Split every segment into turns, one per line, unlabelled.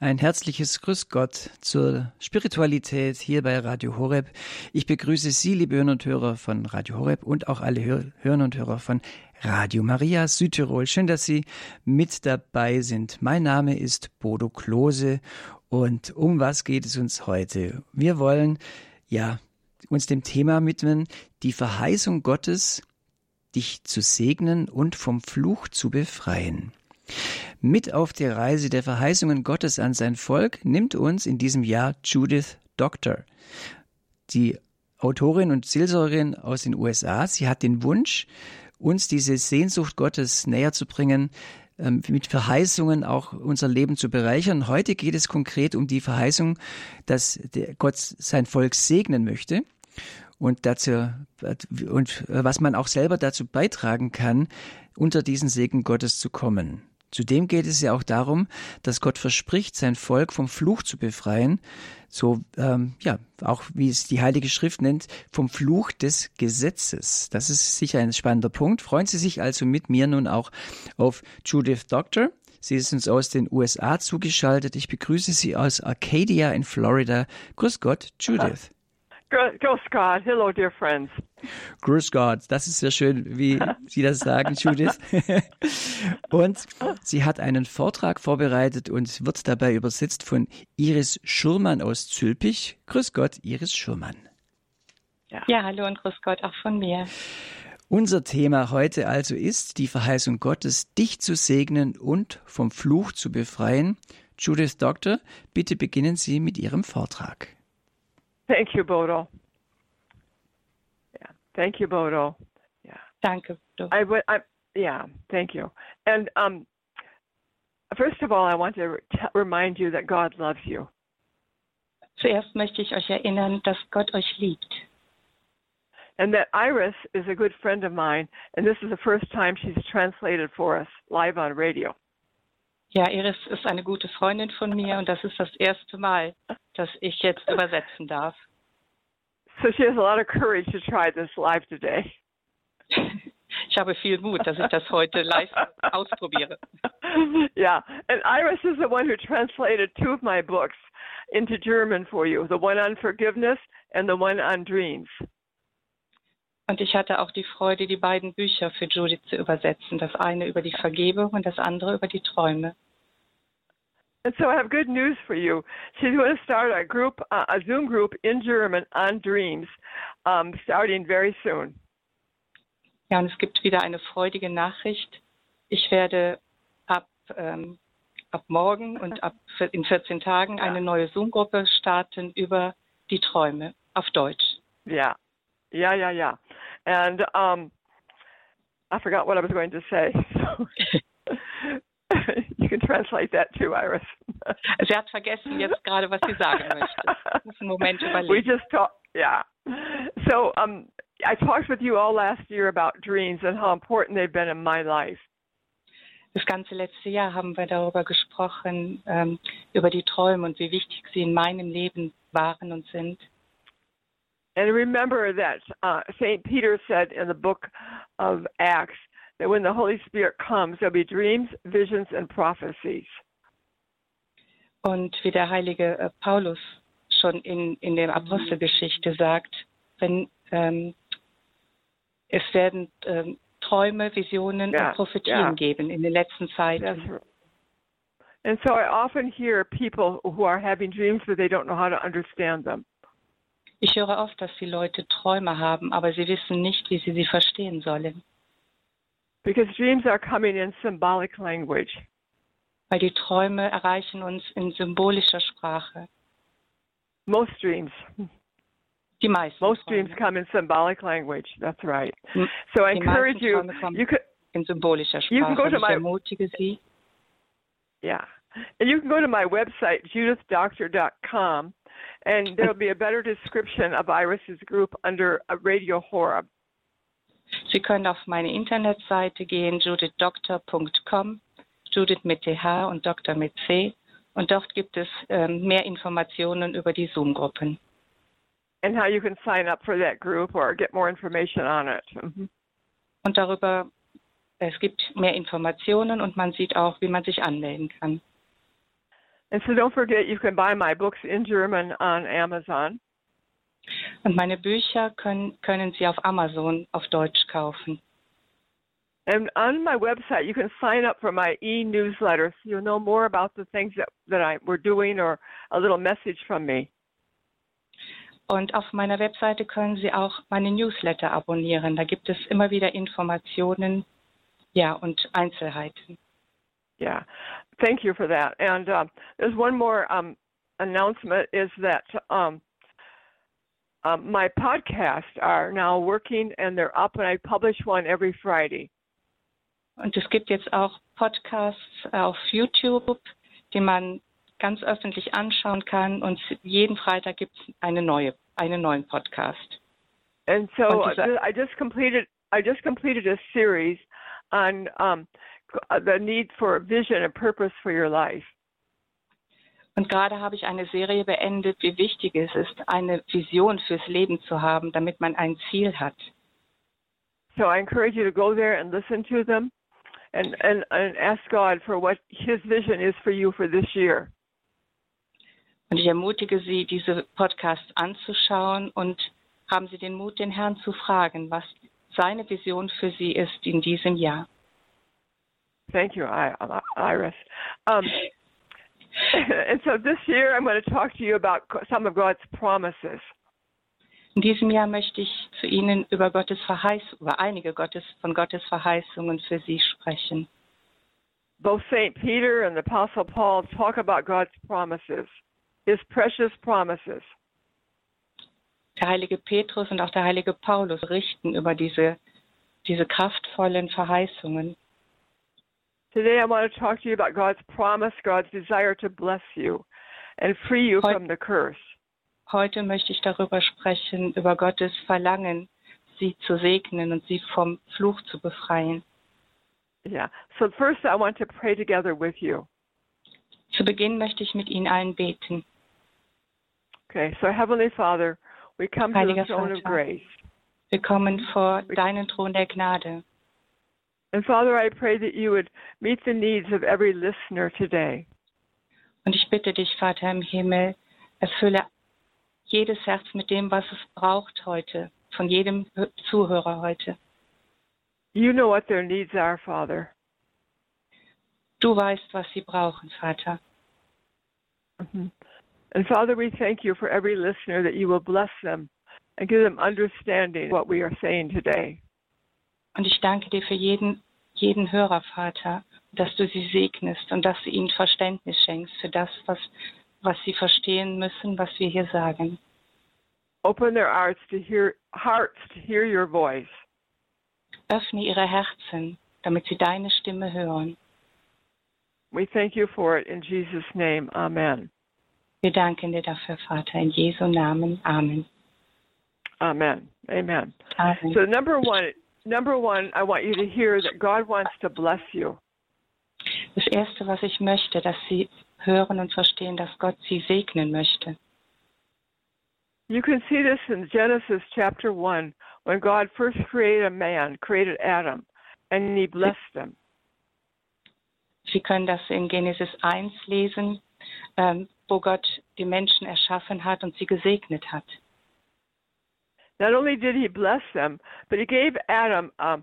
Ein herzliches Grüß Gott zur Spiritualität hier bei Radio Horeb. Ich begrüße Sie, liebe Hörer und Hörer von Radio Horeb und auch alle Hörer und Hörer von Radio Maria Südtirol. Schön, dass Sie mit dabei sind. Mein Name ist Bodo Klose und um was geht es uns heute? Wir wollen ja uns dem Thema widmen, die Verheißung Gottes, dich zu segnen und vom Fluch zu befreien. Mit auf die Reise der Verheißungen Gottes an sein Volk nimmt uns in diesem Jahr Judith Doctor. Die Autorin und Seelsorgerin aus den USA. Sie hat den Wunsch, uns diese Sehnsucht Gottes näher zu bringen, ähm, mit Verheißungen auch unser Leben zu bereichern. Heute geht es konkret um die Verheißung, dass Gott sein Volk segnen möchte und dazu und was man auch selber dazu beitragen kann, unter diesen Segen Gottes zu kommen. Zudem geht es ja auch darum, dass Gott verspricht, sein Volk vom Fluch zu befreien, so ähm, ja auch wie es die Heilige Schrift nennt, vom Fluch des Gesetzes. Das ist sicher ein spannender Punkt. Freuen Sie sich also mit mir nun auch auf Judith Doctor. Sie ist uns aus den USA zugeschaltet. Ich begrüße Sie aus Arcadia in Florida. Grüß Gott, Judith.
Grüß Gott, hello dear friends.
Grüß Gott, das ist sehr schön, wie Sie das sagen, Judith. und sie hat einen Vortrag vorbereitet und wird dabei übersetzt von Iris Schurmann aus Zülpich. Grüß Gott, Iris Schurmann.
Ja. ja, hallo und grüß Gott auch von mir.
Unser Thema heute also ist die Verheißung Gottes, dich zu segnen und vom Fluch zu befreien. Judith Doctor, bitte beginnen Sie mit Ihrem Vortrag.
Thank you, Bodo. Yeah, thank you, Bodo.
Yeah. Thank you.
I would. I, yeah, thank you. And um, first of all, I want to remind you that God loves you.
Zuerst möchte ich euch erinnern, dass Gott euch liebt.
And that Iris is a good friend of mine, and this is the first time she's translated for us live on radio.
Ja, Iris ist eine gute Freundin von mir und das ist das erste Mal, dass ich jetzt übersetzen darf.
So she has a lot of courage to try this live today.
Ich habe viel Mut, dass ich das heute live ausprobiere.
Yeah, and Iris is the one who translated two of my books into German for you, the one on forgiveness and the one on dreams.
Und ich hatte auch die Freude, die beiden Bücher für Judith zu übersetzen. Das eine über die Vergebung und das andere über die Träume.
And so I have good news for you. She's going to start a group, uh, a Zoom group in German on dreams, um, starting very soon.
Ja, und es gibt wieder eine freudige Nachricht. Ich werde ab, ähm, ab morgen und ab in 14 Tagen eine neue Zoom-Gruppe starten über die Träume auf Deutsch.
Ja, ja, ja, ja. And um, I forgot what I was going to say. So you can translate that too, Iris.
Sie hat vergessen jetzt gerade, was sie sagen möchte. Moment überlegen.
We just talked, yeah. So um, I talked with you all last year about dreams and how important they've been in my life.
Das ganze letzte Jahr haben wir darüber gesprochen, ähm, über die Träume und wie wichtig sie in meinem Leben waren und sind.
And remember that uh, St. Peter said in the book of Acts that when the Holy Spirit comes, there'll be dreams, visions, and prophecies.
Und wie der heilige äh, Paulus schon in, in der Apostelgeschichte sagt, wenn ähm, es werden ähm, Träume, Visionen yeah, und Prophetien yeah. geben in den letzten Zeiten.
Right. And so I often hear people who are having dreams but they don't know how to understand them.
Ich höre oft, dass die Leute Träume haben, aber sie wissen nicht, wie sie sie verstehen sollen.
Because dreams are coming in symbolic language.
Weil die Träume erreichen uns in symbolischer Sprache.
Most dreams.
Die meisten.
Most Träume. dreams come in symbolic language. That's right. So I encourage you. You could
in symbolischer Sprache.
You can go to my,
ermutige Sie.
Yeah. And you can go to my website, judithdoctor.com, and there'll be a better description of Iris's group under Radio Horeb.
Sie können auf meine Internetseite gehen, judithdoctor.com, Judith mit TH und Doktor mit C. Und dort gibt es ähm, mehr Informationen über die Zoom-Gruppen.
And how you can sign up for that group or get more information on it. Mhm.
Und darüber, es gibt mehr Informationen und man sieht auch, wie man sich anmelden kann.
And so don't forget, you can buy my books in German on Amazon.
Und meine Bücher können, können Sie auf Amazon auf Deutsch kaufen.
And on my website, you can sign up for my e-newsletter, so you'll know more about the things that, that I we're doing or a little message from me.
Und auf meiner Webseite können Sie auch meine Newsletter abonnieren. Da gibt es immer wieder Informationen, ja, und Einzelheiten.
Yeah, thank you for that. And um, there's one more um, announcement: is that um, um, my podcasts are now working and they're up, and I publish one every Friday.
Und es gibt jetzt auch Podcasts auf YouTube, die man ganz öffentlich anschauen kann. Und jeden Freitag gibt es eine neue, einen neuen Podcast.
And so I just completed I just completed a series on um, the need for vision and purpose for your life.
Und gerade habe ich eine Serie beendet, wie wichtig es ist, eine Vision fürs Leben zu haben, damit man ein Ziel hat.
So I encourage you to go there and listen to them, and and, and ask God for what His vision is for you for this year.
Und ich ermutige Sie, diese Podcasts anzuschauen und haben Sie den Mut, den Herrn zu fragen, was seine Vision für Sie ist in diesem Jahr.
Thank you, Iris. Um, and so this year, I'm going to talk to you about some of God's promises.
In diesem Jahr möchte ich zu Ihnen über Gottes Verheißung, über einige Gottes, von Gottes Verheißungen für Sie sprechen.
Both St. Peter and the Apostle Paul talk about God's promises, His precious promises.
Der heilige Petrus und auch der heilige Paulus richten über diese, diese kraftvollen Verheißungen.
Today, I want to talk to you about God's promise, God's desire to bless you and free you
Heut-
from the curse.
Heute möchte ich darüber sprechen, über Gottes Verlangen, Sie zu segnen und Sie vom Fluch zu befreien.
Yeah. So first, I want to pray together with you.
Zu Beginn möchte ich mit Ihnen allen beten.
Okay. So Heavenly Father, we come to the
Heiliger
throne of
Vater.
grace.
Wir kommen vor deinen Thron der Gnade.
And Father, I pray that you would meet the needs of every listener today.
Und ich bitte dich, Vater im Himmel, erfülle jedes Herz mit dem, was es braucht heute, von jedem Zuhörer heute.
You know what their needs are, Father.
Du weißt, was sie brauchen, Vater.
Mhm. And Father, we thank you for every listener that you will bless them and give them understanding of what we are saying today.
Und ich danke dir für jeden, jeden Hörer, Vater, dass du sie segnest und dass du ihnen Verständnis schenkst für das, was, was sie verstehen müssen, was wir hier sagen.
Open their hearts to hear hearts to hear your voice.
Öffne ihre Herzen, damit sie deine Stimme hören.
We thank you for it in Jesus' name. Amen.
Wir danken dir dafür, Vater, in Jesu Namen. Amen.
Amen. Amen.
Amen.
So number one, number one, I want you to hear that God wants to bless you.
Das Erste, was ich möchte, dass sie hören und verstehen, dass Gott sie segnen möchte.
You can see this in Genesis chapter 1 when God first created a man, created Adam, and he blessed him.
Sie können das in Genesis 1 lesen, ähm, wo Gott die Menschen erschaffen hat und sie gesegnet hat.
Not only did he bless them, but he gave Adam um,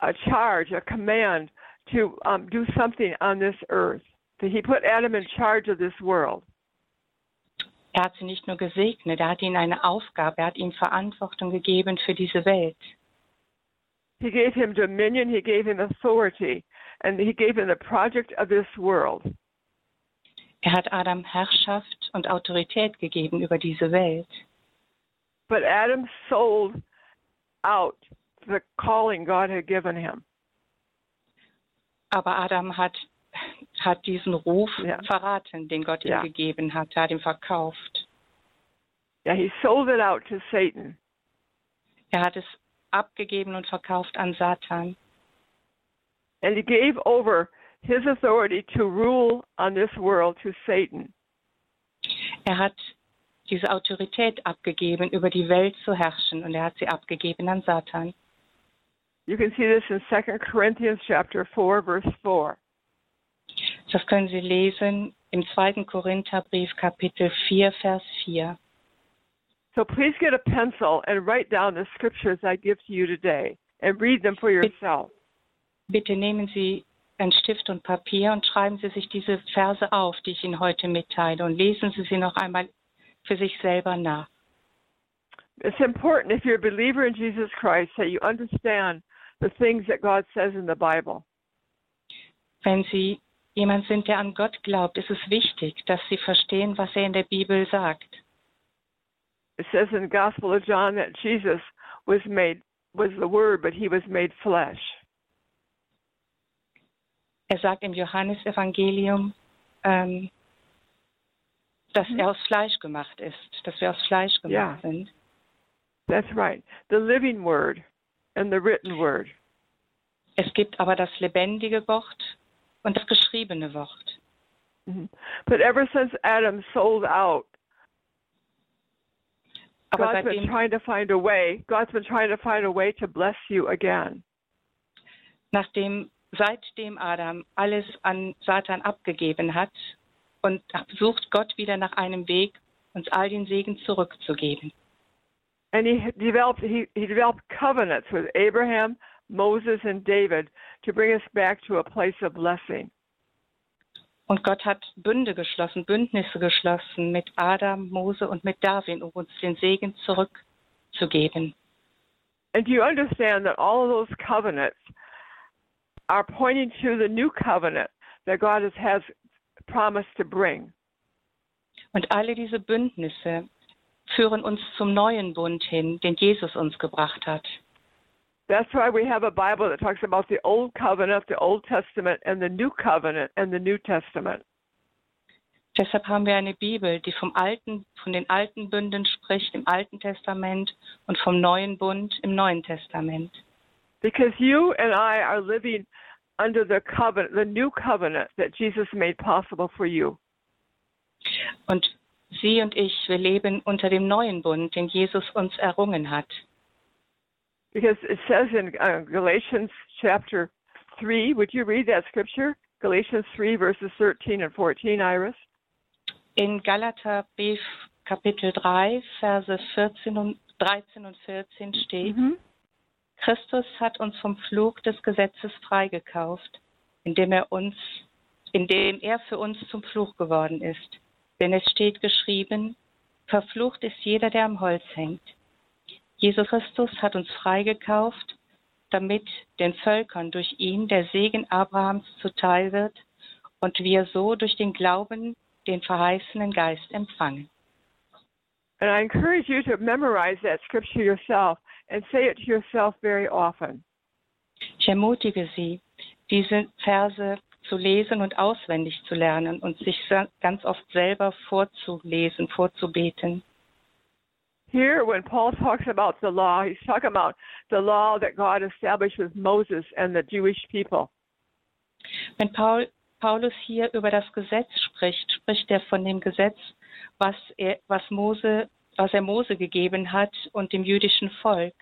a charge, a command to um, do something on this earth. So he put Adam in charge of this world.
Er hat sie nicht nur gesegnet, er hat ihnen eine Aufgabe, er hat ihnen Verantwortung gegeben für diese Welt.
He gave him dominion, he gave him authority, and he gave him the project of this world.
Er hat Adam Herrschaft und Autorität gegeben über diese Welt.
But Adam sold out the calling God had given him.
Aber Adam hat, hat diesen Ruf
Ja.
verraten, den Gott
Ja.
ihm gegeben hat. Er hat ihn verkauft.
Yeah, he sold it out to Satan.
Er hat es abgegeben und verkauft an Satan.
And he gave over his authority to rule on this world to Satan.
Er hat diese Autorität abgegeben, über die Welt zu herrschen, und er hat sie abgegeben an Satan.
You can see this in 2 Corinthians chapter 4 verse 4.
Das können Sie lesen im 2. Korintherbrief Kapitel 4, Vers 4.
So please get a pencil and write down the scriptures I give to you today and read them for yourself.
Bitte nehmen Sie einen Stift und Papier und schreiben Sie sich diese Verse auf, die ich Ihnen heute mitteile, und lesen Sie sie noch einmal für sich selber nach.
It's important if you're a believer in Jesus Christ that you understand the things that God says in the Bible.
Wenn Sie jemand sind, der an Gott glaubt, ist es wichtig, dass Sie verstehen, was er in der Bibel sagt.
It says in the Gospel of John that Jesus was made was the Word, but he was made flesh.
Er sagt im Johannesevangelium, ähm, dass
Mhm.
er aus Fleisch gemacht ist, dass wir aus Fleisch gemacht
Ja.
sind.
That's right. The living Word and the written Word.
Es gibt aber das lebendige Wort und das geschriebene Wort.
Mhm. But ever since Adam sold out,
Aber
God's been trying to find a way. God's been trying to find a way to bless you again.
nachdem, seitdem Adam alles an Satan abgegeben hat und sucht Gott wieder nach einem Weg, uns all den Segen zurückzugeben.
And he developed he, he developed covenants with Abraham, Moses, and David to bring us back to a place of blessing.
Und Gott hat Bünde geschlossen, Bündnisse geschlossen mit Adam, Mose und mit David, um uns den Segen zurückzugeben.
And do you understand that all of those covenants are pointing to the new covenant that God has, has promised to bring?
Und alle diese Bündnisse führen uns zum neuen Bund hin, den Jesus uns gebracht hat.
That's why we have a Bible that talks about the Old Covenant, the Old Testament, and the New Covenant and the New Testament.
Deshalb haben wir eine Bibel, die vom alten, von den alten Bünden spricht im Alten Testament und vom neuen Bund im Neuen Testament.
Because you and I are living under the covenant, the new covenant that Jesus made possible for you.
Und Sie und ich, wir leben unter dem neuen Bund, den Jesus uns errungen hat.
Because it says in uh, Galatians chapter 3, would you read that scripture? Galatians 3, verses 13 and 14, Iris.
In Galaterbrief Kapitel 3, Verse 14 und 13 und 14 steht,
Mhm.
Christus hat uns vom Fluch des Gesetzes freigekauft, indem er uns, indem er für uns zum Fluch geworden ist. Denn es steht geschrieben, verflucht ist jeder, der am Holz hängt. Jesus Christus hat uns freigekauft, damit den Völkern durch ihn der Segen Abrahams zuteil wird und wir so durch den Glauben den verheißenen Geist empfangen.
And I encourage you to memorize that scripture yourself and say it to yourself very often.
Ich ermutige Sie, diese Verse zu lesen und auswendig zu lernen und sich ganz oft selber vorzulesen, vorzubeten.
Here, when Paul talks about the law, he's talking about the law that God established with Moses and the Jewish people.
Wenn Paul, Paulus hier über das Gesetz spricht, spricht er von dem Gesetz, was er, was Mose, was er Mose gegeben hat und dem jüdischen Volk.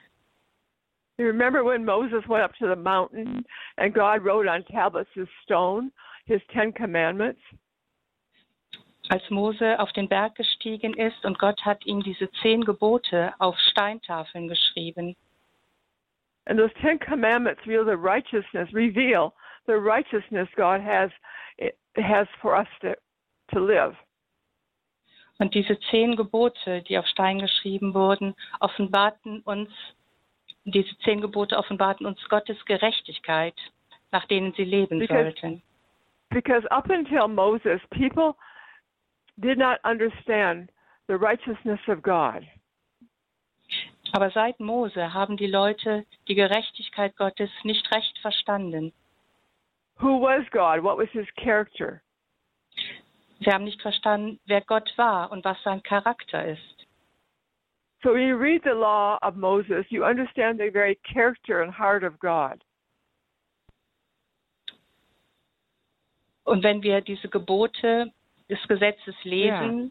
You remember when Moses went up to the mountain and God wrote on tablets of stone his Ten Commandments?
Als Mose auf den Berg gestiegen ist und Gott hat ihm diese zehn Gebote auf Steintafeln geschrieben.
And those Ten Commandments reveal the righteousness, reveal the righteousness God has has for us to, to live.
Und diese zehn Gebote, die auf Stein geschrieben wurden, offenbarten uns, diese zehn Gebote offenbarten uns Gottes Gerechtigkeit, nach denen sie leben
Because-
sollten.
Because up until Moses, people did not understand the righteousness of God.
Aber seit Mose haben die Leute die Gerechtigkeit Gottes nicht recht verstanden.
Who was God? What was his character?
Sie haben nicht verstanden, wer Gott war und was sein Charakter ist.
So when you read the law of Moses, you understand the very character and heart of God.
Und wenn wir diese Gebote des Gesetzes lesen,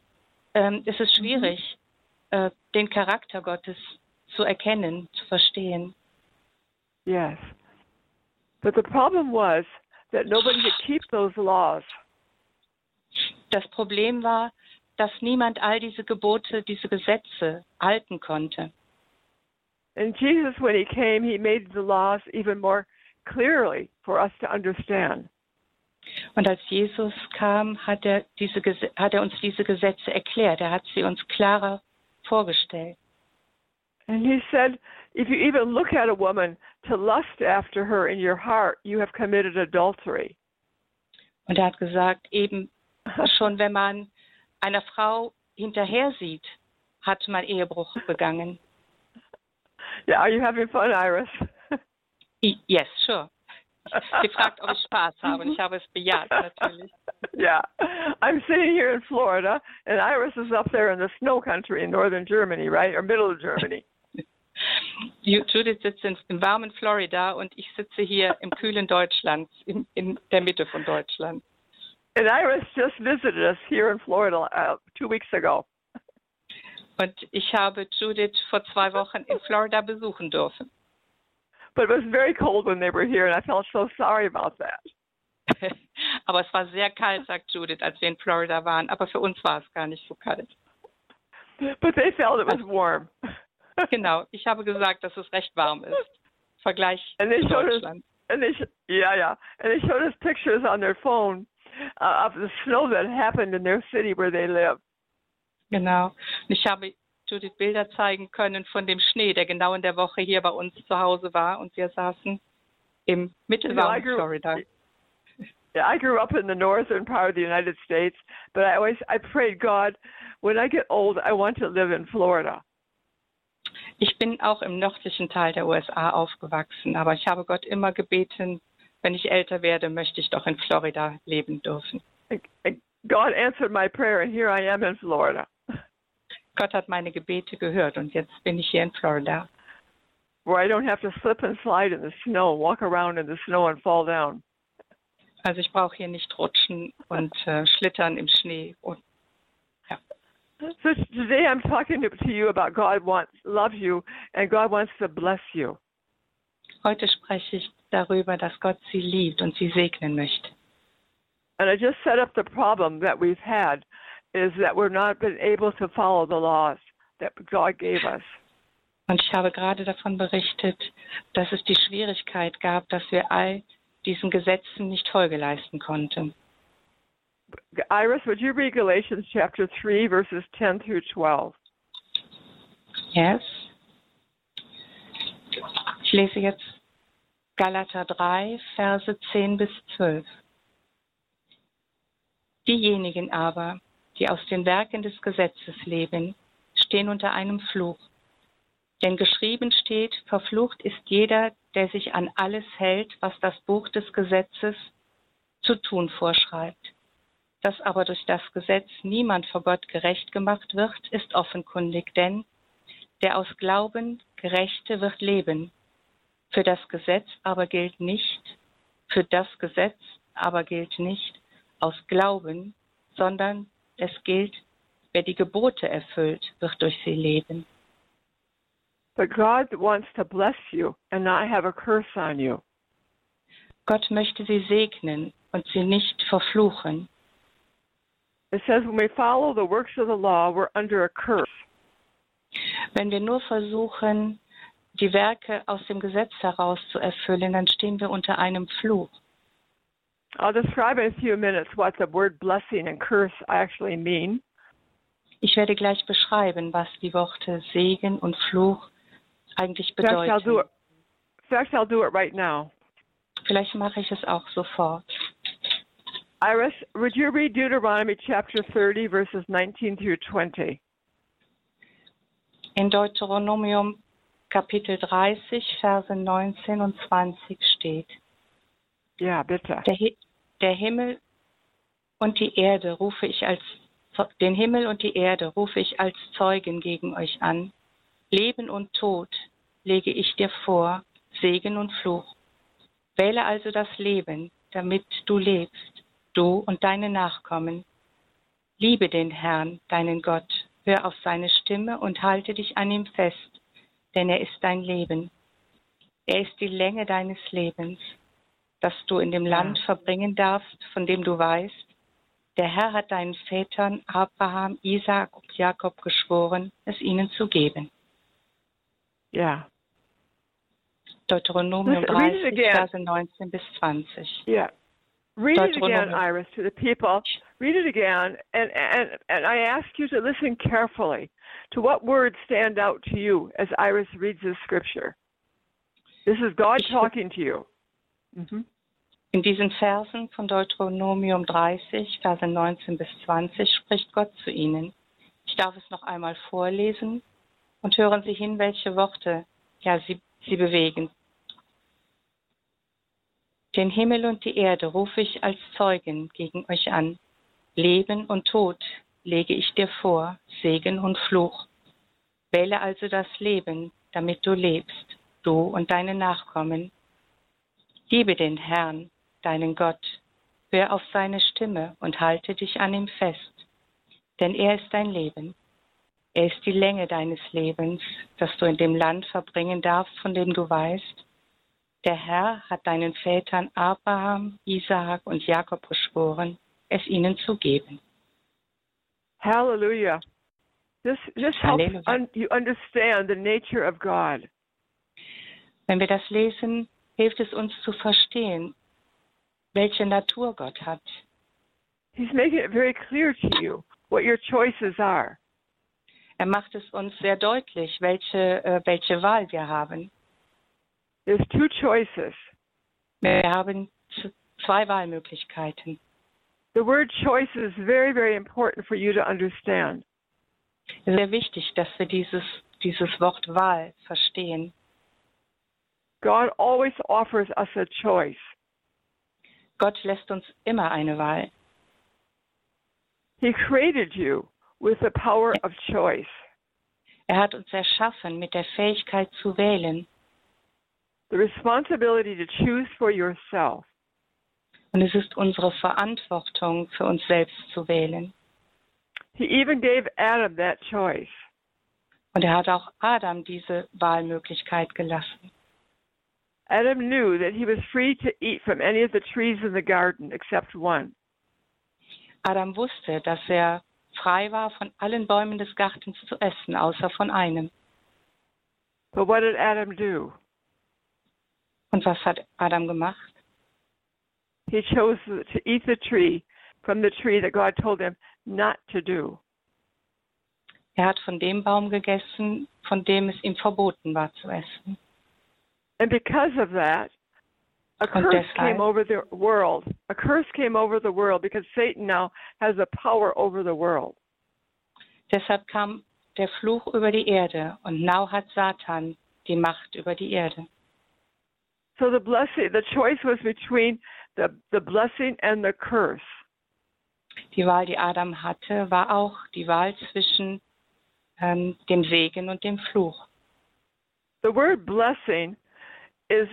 ähm, ist es schwierig, äh, den Charakter Gottes zu erkennen, zu verstehen.
Yes. But the problem was that nobody could keep those laws.
Das Problem war, dass niemand all diese Gebote, diese Gesetze halten konnte.
And Jesus, when he came, he made the laws even more clearly for us to understand.
Und als Jesus kam, hat er, diese, hat er uns diese Gesetze erklärt. Er hat sie uns klarer vorgestellt.
And he said, if you even look at a woman to lust after her in your heart, you have committed adultery.
Und er hat gesagt, eben schon wenn man einer Frau hinterher sieht, hat man Ehebruch begangen.
Yeah, are you having fun, Iris?
yes, sure. Sie fragt, ob ich Spaß habe ich habe es bejaht, natürlich.
Yeah, I'm sitting here in Florida and Iris is up there in the snow country in northern Germany, right? Or middle of Germany.
Judith sitzt in, im warmen Florida und ich sitze hier im kühlen Deutschland, in, in der Mitte von Deutschland.
And Iris just visited us here in Florida uh, two weeks ago.
Und ich habe Judith vor zwei Wochen in Florida besuchen dürfen.
But it was very cold when they were here, and I felt so sorry about that.
Aber es war sehr kalt, sagt Judith, als wir in Florida waren. Aber für uns war es gar nicht so kalt.
But they felt it was warm.
genau, ich habe gesagt, dass es recht warm ist. Vergleich
and they
Deutschland.
Us, and they, yeah, yeah, and they showed us pictures on their phone uh, of the snow that happened in their city where they live.
Genau. Ich habe Judith Bilder zeigen können von dem Schnee, der genau in der Woche hier bei uns zu Hause war und wir saßen im mittelwarmen
grew,
Florida.
Yeah, I grew up in the northern part of the United States, but I always I prayed God, when I get old, I want to live in Florida.
Ich bin auch im nördlichen Teil der USA aufgewachsen, aber ich habe Gott immer gebeten, wenn ich älter werde, möchte ich doch in Florida leben dürfen.
God answered my prayer and here I am in Florida.
Gott hat meine Gebete gehört und jetzt bin ich hier in Florida.
Where I don't have to slip and slide in the snow, walk around in the snow and fall down.
Also ich brauche hier nicht rutschen und äh, schlittern im Schnee und ja.
So today I'm talking to, to you about God wants loves you and God wants to bless you.
Heute spreche ich darüber, dass Gott sie liebt und sie segnen möchte.
And I just set up the problem that we've had is that we're not been able to follow the laws that God gave us.
Und ich habe gerade davon berichtet, dass es die Schwierigkeit gab, dass wir all diesen Gesetzen nicht Folge leisten konnten.
Iris, would you read Galatians chapter 3 verses 10 through 12?
Yes. Lese jetzt Galater 3, Verse 10 bis 12. Diejenigen aber, die aus den Werken des Gesetzes leben, stehen unter einem Fluch. Denn geschrieben steht, verflucht ist jeder, der sich an alles hält, was das Buch des Gesetzes zu tun vorschreibt. Dass aber durch das Gesetz niemand vor Gott gerecht gemacht wird, ist offenkundig, denn der aus Glauben Gerechte wird leben. Für das Gesetz aber gilt nicht, für das Gesetz aber gilt nicht aus Glauben, sondern es gilt, wer die Gebote erfüllt, wird durch sie leben.
But God wants to bless you and not have a curse on you.
Gott möchte sie segnen und sie nicht verfluchen.
It says when we follow the works of the law, we're under a curse.
Wenn wir nur versuchen, die Werke aus dem Gesetz heraus zu erfüllen, dann stehen wir unter einem Fluch.
I'll describe in a few minutes what the word blessing and curse actually mean.
Ich werde gleich beschreiben, was die Worte Segen und Fluch eigentlich
In fact, I'll do
bedeuten.
it. Fact, I'll do it right now.
Vielleicht mache ich es auch sofort.
Iris, would you read Deuteronomy chapter 30, verses 19 through 20?
In Deuteronomium Kapitel 30, Verse 19 und 20 steht,
Ja, bitte.
der, Hi- der Himmel und die Erde rufe ich als den Himmel und die Erde rufe ich als Zeugen gegen euch an. Leben und Tod lege ich dir vor, Segen und Fluch. Wähle also das Leben, damit du lebst, du und deine Nachkommen. Liebe den Herrn, deinen Gott, hör auf seine Stimme und halte dich an ihm fest, denn er ist dein Leben. Er ist die Länge deines Lebens, dass du in dem
Ja.
Land verbringen darfst, von dem du weißt, Der Herr hat deinen Vätern Abraham, Isaak und Jakob geschworen, es ihnen zu geben.
Yeah.
Deuteronomium
Listen, read it
30,
again.
Verse 19 bis 20.
Yeah. Read it again. Iris, to the people. Read it again, and, and, and I ask you to listen carefully to what words stand out to you as Iris reads this scripture. This is God talking to you. hmm
In diesen Versen von Deuteronomium 30, Verse 19 bis 20 spricht Gott zu ihnen. Ich darf es noch einmal vorlesen und hören Sie hin, welche Worte ja, sie, sie bewegen. Den Himmel und die Erde rufe ich als Zeugen gegen euch an. Leben und Tod lege ich dir vor, Segen und Fluch. Wähle also das Leben, damit du lebst, du und deine Nachkommen. Liebe den Herrn, deinen Gott, hör auf seine Stimme und halte dich an ihm fest, denn er ist dein Leben. Er ist die Länge deines Lebens, das du in dem Land verbringen darfst, von dem du weißt. Der Herr hat deinen Vätern Abraham, Isaak und Jakob geschworen, es ihnen zu geben.
Hallelujah. This, this helps
Hallelujah.
un, you understand the nature of God.
Wenn wir das lesen, hilft es uns zu verstehen, welche Natur Gott hat.
He's making it very clear to you what your choices are.
Er macht es uns sehr deutlich, welche, äh, welche Wahl wir haben.
There's two choices.
Wir haben zwei Wahlmöglichkeiten.
The word choice is very, very important for you to understand.
Sehr wichtig, dass wir dieses, dieses Wort Wahl verstehen.
God always offers us a choice.
Gott lässt uns immer eine Wahl.
He created you with the power of choice.
Er hat uns erschaffen mit der Fähigkeit zu wählen.
The responsibility to choose for yourself.
Und es ist unsere Verantwortung, für uns selbst zu wählen.
He even gave Adam that choice.
Und er hat auch Adam diese Wahlmöglichkeit gelassen.
Adam knew that he was free to eat from any of the trees in the garden except one.
Adam wusste, dass er frei war, von allen Bäumen des Gartens zu essen, außer von einem.
But what did Adam do?
Und was hat Adam gemacht?
He chose to eat the tree from the tree that God told him not to do.
Er hat von dem Baum gegessen, von dem es ihm verboten war zu essen.
And because of that, a
Und
curse
deshalb-
came over the world. A curse came over the world because Satan now has a power over the world.
Deshalb kam der Fluch über die Erde und now hat Satan die Macht über die Erde.
So the blessing, the choice was between the, the blessing and the curse.
Die Wahl, die Adam hatte, war auch die Wahl zwischen ähm, dem Segen und dem Fluch.
The word blessing is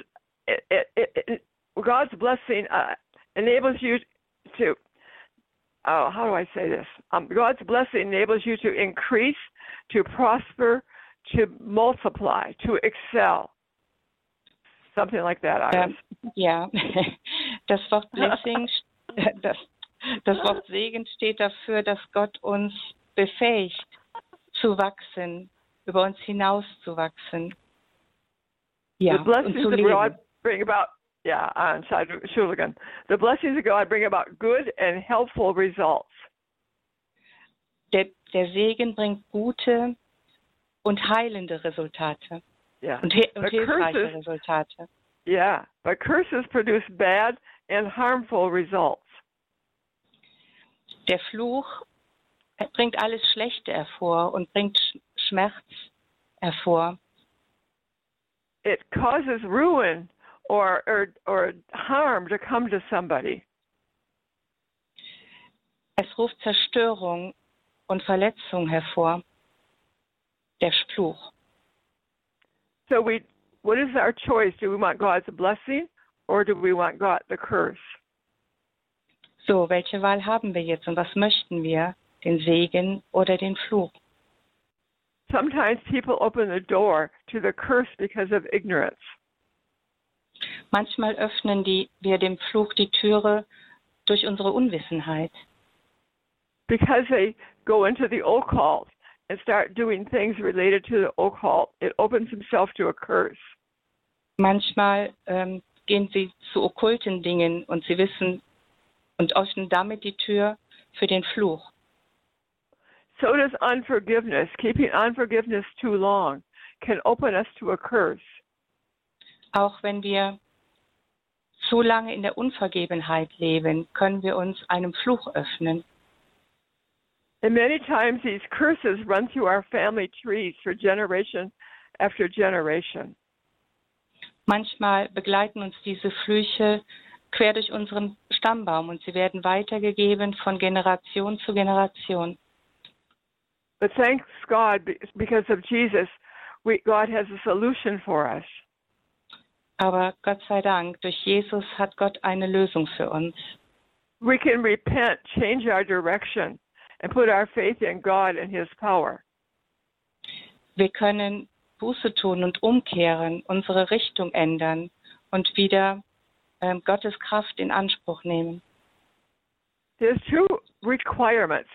it, it, it, God's blessing uh, enables you to. Oh, how do I say this? Um, God's blessing enables you to increase, to prosper, to multiply, to excel. Something like that, Iris.
Ja, das Wort Blessing, das, das Wort Segen steht dafür, dass Gott uns befähigt, zu wachsen, über uns hinaus zu wachsen. Ja,
the blessings of. God bring about, yeah, on Schuligan. The blessings of God bring about good and helpful results.
Der, der Segen bringt gute und heilende Resultate
Yeah.
und, he und hilfreiche
curses,
Resultate.
yeah, but curses produce bad and harmful results.
Der Fluch bringt alles Schlechte hervor und bringt Sch Schmerz hervor.
It causes ruin or, or or harm to come to somebody.
Es ruft Zerstörung und Verletzung hervor. Der Fluch.
So we, what is our choice? Do we want God's blessing or do we want God the curse?
So, welche Wahl haben wir jetzt und was möchten wir? Den Segen oder den Fluch?
Sometimes people open the door to the curse because of ignorance.
Manchmal öffnen die, wir dem Fluch die Türe durch unsere Unwissenheit.
because they go into the occult and start doing things related to the occult, it opens himself to a curse.
Manchmal ähm, gehen sie zu okkulten Dingen und sie wissen und öffnen damit die Tür für den Fluch.
So does unforgiveness. Keeping unforgiveness too long can open us to a curse.
Auch wenn wir zu lange in der Unvergebenheit leben, können wir uns einem Fluch öffnen.
And many times these curses run through our family trees for generation after generation.
Manchmal begleiten uns diese Flüche quer durch unseren Stammbaum und sie werden weitergegeben von Generation zu Generation.
But thanks God, because of Jesus, we, God has a solution for us.
Aber Gott sei Dank, durch Jesus hat Gott eine Lösung für uns.
We can repent, change our direction, and put our faith in God and His power.
Wir können Buße tun und umkehren, unsere Richtung ändern und wieder ähm, Gottes Kraft in Anspruch nehmen.
There's two requirements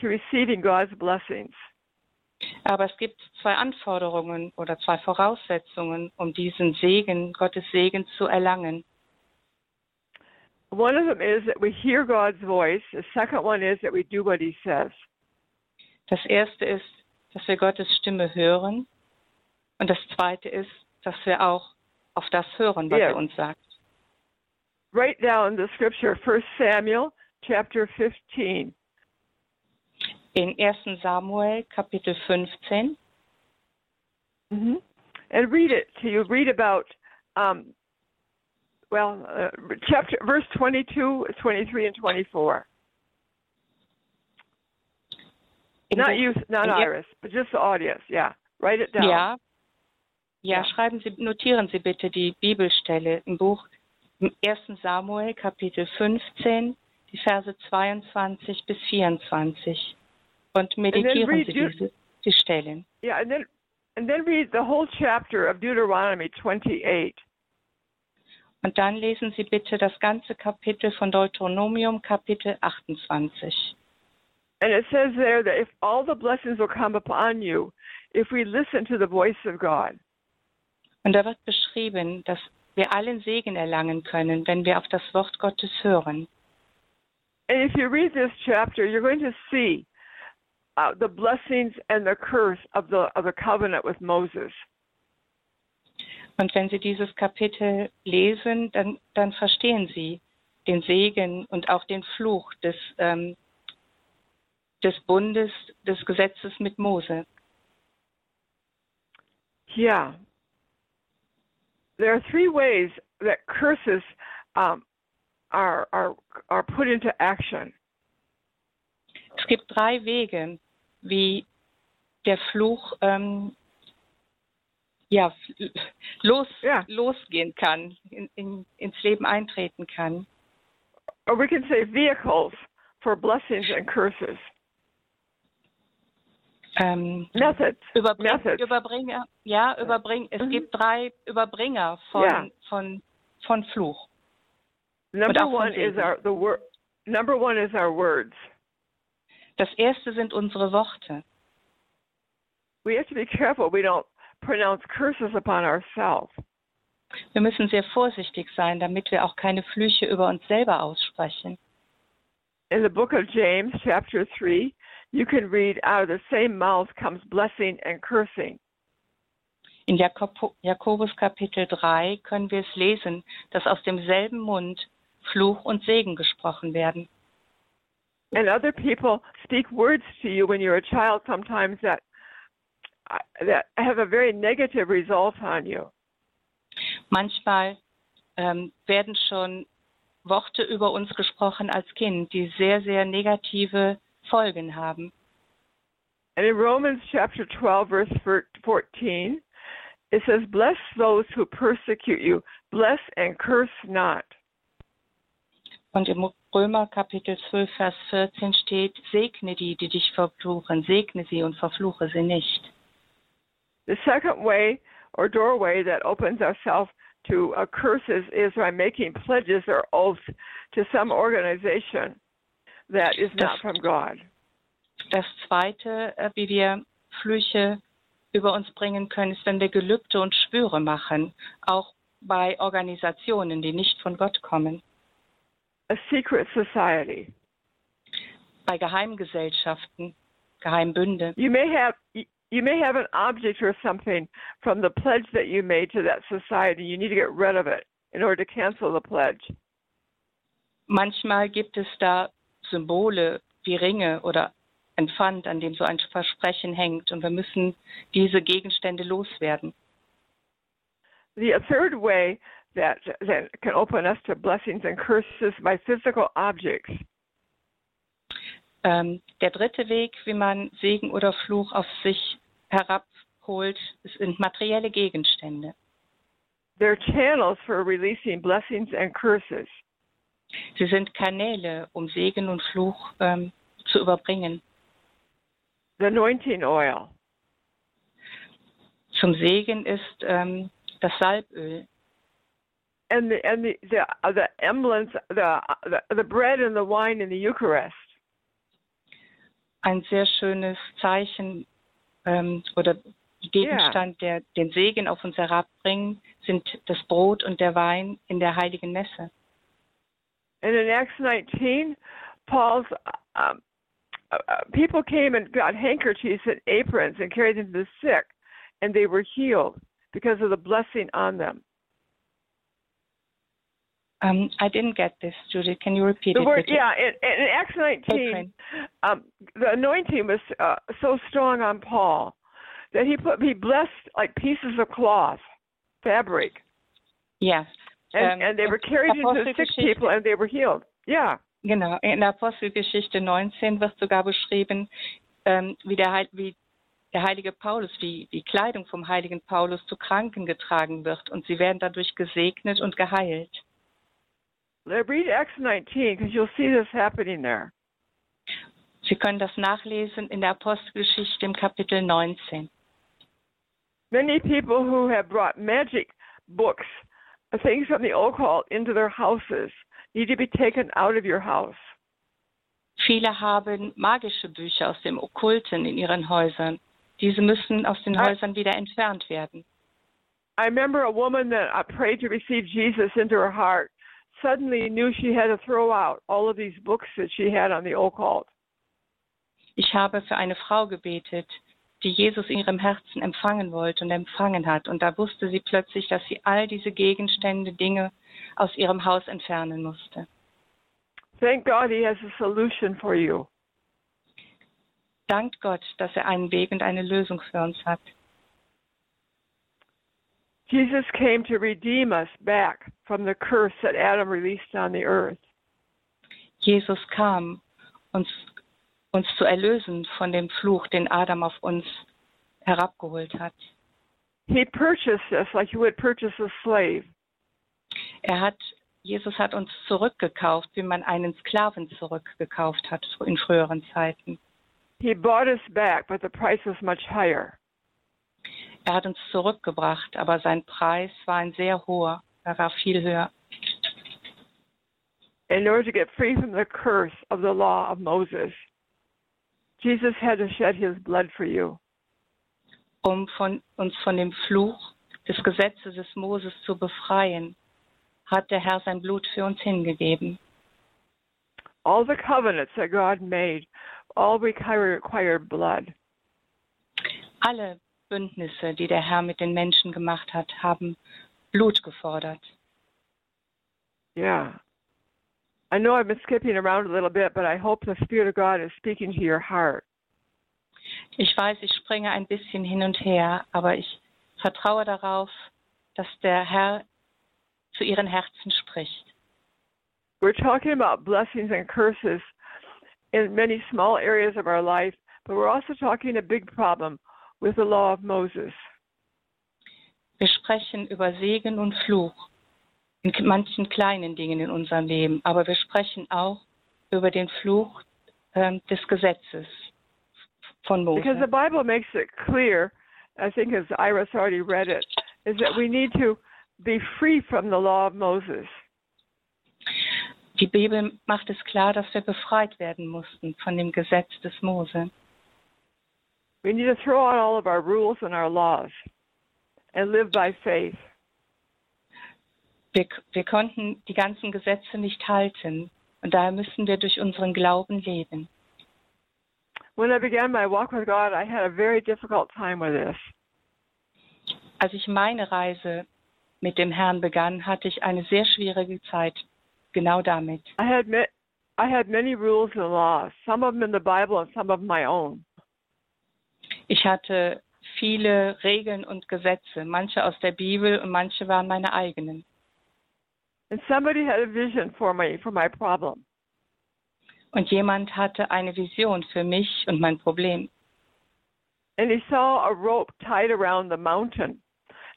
to receiving God's blessings.
Aber es gibt zwei Anforderungen oder zwei Voraussetzungen, um diesen Segen, Gottes Segen zu erlangen.
One of them is that we hear God's voice. The second one is that we do what He says.
Das erste ist, dass wir Gottes Stimme hören. Und das zweite ist, dass wir auch auf das hören, was
Ja.
er uns sagt.
Write down the scripture, 1 Samuel chapter 15.
In 1. Samuel Kapitel 15
hmm And read it till you read about, um, well, uh, chapter verse 22, 23, and 24.
in
not you, not Iris, but just the audience. Yeah, write it down.
Ja, ja,
Ja.
schreiben Sie, notieren Sie bitte die Bibelstelle im Buch im 1. Samuel Kapitel 15, die Verse 22 bis 24 und meditieren Sie diese die Stellen.
Yeah, and then and then read the whole chapter of Deuteronomy 28.
Und dann lesen Sie bitte das ganze Kapitel von Deuteronomium Kapitel 28.
And it says there that if all the blessings will come upon you if we listen to the voice of God.
Und da wird beschrieben, dass wir allen Segen erlangen können, wenn wir auf das Wort Gottes hören.
And if you read this chapter, you're going to see uh, the blessings and the curse of the of the covenant with Moses.
Und wenn Sie dieses Kapitel lesen, dann, dann verstehen Sie den Segen und auch den Fluch des, ähm, des Bundes, des Gesetzes mit Mose.
Yeah. There are three ways that curses um, are are are put into action.
Es gibt drei Wege, wie der Fluch ähm, ja, los,
Ja.
losgehen kann, in, in, ins Leben eintreten kann.
Or we can say vehicles for blessings and curses.
Ähm,
Methods.
Überbring,
Methods.
Überbringer, ja, überbring, es
Mhm.
gibt drei Überbringer von,
Ja.
von, von Fluch.
Number one is our the word. Number one is our words.
Das erste sind unsere Worte.
We have to be careful we don't pronounce curses upon ourselves.
Wir müssen sehr vorsichtig sein, damit wir auch keine Flüche über uns selber aussprechen.
In the book of James, chapter 3, you can read out of the same mouth comes blessing and cursing.
In Jakob, Jakobus Kapitel 3 können wir es lesen, dass aus demselben Mund Fluch und Segen gesprochen werden.
And other people speak words to you when you're a child sometimes that that have a very negative result on you.
Manchmal ähm, werden schon Worte über uns gesprochen als Kind, die sehr, sehr negative Folgen haben.
And in Romans chapter 12, verse 14, it says, Bless those who persecute you, bless and curse not.
Und im Römer Kapitel 12, Vers 14 steht, segne die, die dich verfluchen, segne sie und verfluche sie nicht.
The second way or doorway that opens ourselves to uh, curses is by making pledges or oaths to some organization that is not from God.
Das Zweite, äh, wie wir Flüche über uns bringen können, ist, wenn wir Gelübde und Schwüre machen, auch bei Organisationen, die nicht von Gott kommen.
A secret society.
Bei Geheimgesellschaften, Geheimbünde.
You may have you may have an object or something from the pledge that you made to that society. You need to get rid of it in order to cancel the pledge.
Manchmal gibt es da Symbole wie Ringe oder ein Pfand, an dem so ein Versprechen hängt und wir müssen diese Gegenstände loswerden.
The third way that, that can open us to blessings and curses by physical objects.
Ähm, der dritte Weg, wie man Segen oder Fluch auf sich herabholt, sind materielle Gegenstände.
They're channels for releasing blessings and curses.
Sie sind Kanäle, um Segen und Fluch ähm, zu überbringen.
The anointing oil.
Zum Segen ist ähm, das Salböl.
And the and the the, uh, the emblems, the, the the bread and the wine in the Eucharist.
Ein sehr schönes Zeichen ähm, oder Gegenstand, der den Segen auf uns herabbringt, sind das Brot und der Wein in der heiligen Messe.
And in Acts 19, Paul's um, uh, uh, people came and got handkerchiefs and aprons and carried them to the sick, and they were healed because of the blessing on them.
Um, I didn't get this, Judy. Can you repeat
The
it?
word, yeah, in, in Acts 19,
Apron.
um, the anointing was uh, so strong on Paul that he put he blessed like pieces of cloth, fabric,
Ja,
and,
Ähm,
and they were carried into the sick people and they were healed. Yeah.
genau. In der Apostelgeschichte 19 wird sogar beschrieben, ähm, wie, der, Heil- wie der heilige Paulus, wie die Kleidung vom heiligen Paulus zu Kranken getragen wird und sie werden dadurch gesegnet und geheilt.
Read Acts 19 because you'll see this happening there.
Sie können das nachlesen in der Apostelgeschichte im Kapitel 19.
Many people who have brought magic books, things from the occult, into their houses need to be taken out of your house.
Viele haben magische Bücher aus dem Okkulten in ihren Häusern. Diese müssen aus den. Häusern wieder entfernt werden.
I remember a woman that I prayed to receive Jesus into her heart suddenly knew she had to throw out all of these books that she had on the occult.
Ich habe für eine Frau gebetet, die Jesus in ihrem Herzen empfangen wollte und empfangen hat. Und da wusste sie plötzlich, dass sie all diese Gegenstände, Dinge aus ihrem Haus entfernen musste.
Thank God he has a solution for you.
Dankt Gott, dass er einen Weg und eine Lösung für uns hat.
Jesus came to redeem us back from the curse that Adam released on the earth.
Jesus kam, uns, uns zu erlösen von dem Fluch, den Adam auf uns herabgeholt hat.
He purchased us like you would purchase a slave.
Er hat, Jesus hat uns zurückgekauft, wie man einen Sklaven zurückgekauft hat in früheren Zeiten.
He bought us back, but the price was much higher.
Er hat uns zurückgebracht, aber sein Preis war ein sehr hoher. Er war viel höher.
In order to get free from the curse of the law of Moses, Jesus had to shed his blood for you.
Um von, uns von dem Fluch des Gesetzes des Moses zu befreien, hat der Herr sein Blut für uns hingegeben.
All the covenants that God made all require, required blood.
Alle Bündnisse, die der Herr mit den Menschen gemacht hat, haben Blut gefordert.
Yeah. I know I've been skipping around a little bit, but I hope the Spirit of God is speaking to your heart.
Ich weiß, ich springe ein bisschen hin und her, aber ich vertraue darauf, dass der Herr zu ihren Herzen spricht.
We're talking about blessings and curses in many small areas of our life, but we're also talking a big problem with the law of Moses.
Wir sprechen über Segen und Fluch in manchen kleinen Dingen in unserem Leben, aber wir sprechen auch über den Fluch ähm, des Gesetzes von
Because the
Mose.
Bible makes it clear, I think as Iris already read it, is that we need to be free from the law of Moses.
Die Bibel macht es klar, dass wir befreit werden mussten von dem Gesetz des Mose.
We need to throw out all of our rules and our laws and live by faith.
Wir, wir konnten die ganzen Gesetze nicht halten und daher müssen wir durch unseren Glauben leben.
When I began my walk with God, I had a very difficult time with this.
Als ich meine Reise mit dem Herrn begann, hatte ich eine sehr schwierige Zeit genau damit.
I had I had many rules and laws, some of them in the Bible and some of my own.
Ich hatte viele Regeln und Gesetze, manche aus der Bibel und manche waren meine eigenen.
And somebody had a vision for me for my problem.
Und jemand hatte eine Vision für mich und mein Problem.
And he saw a rope tied around the mountain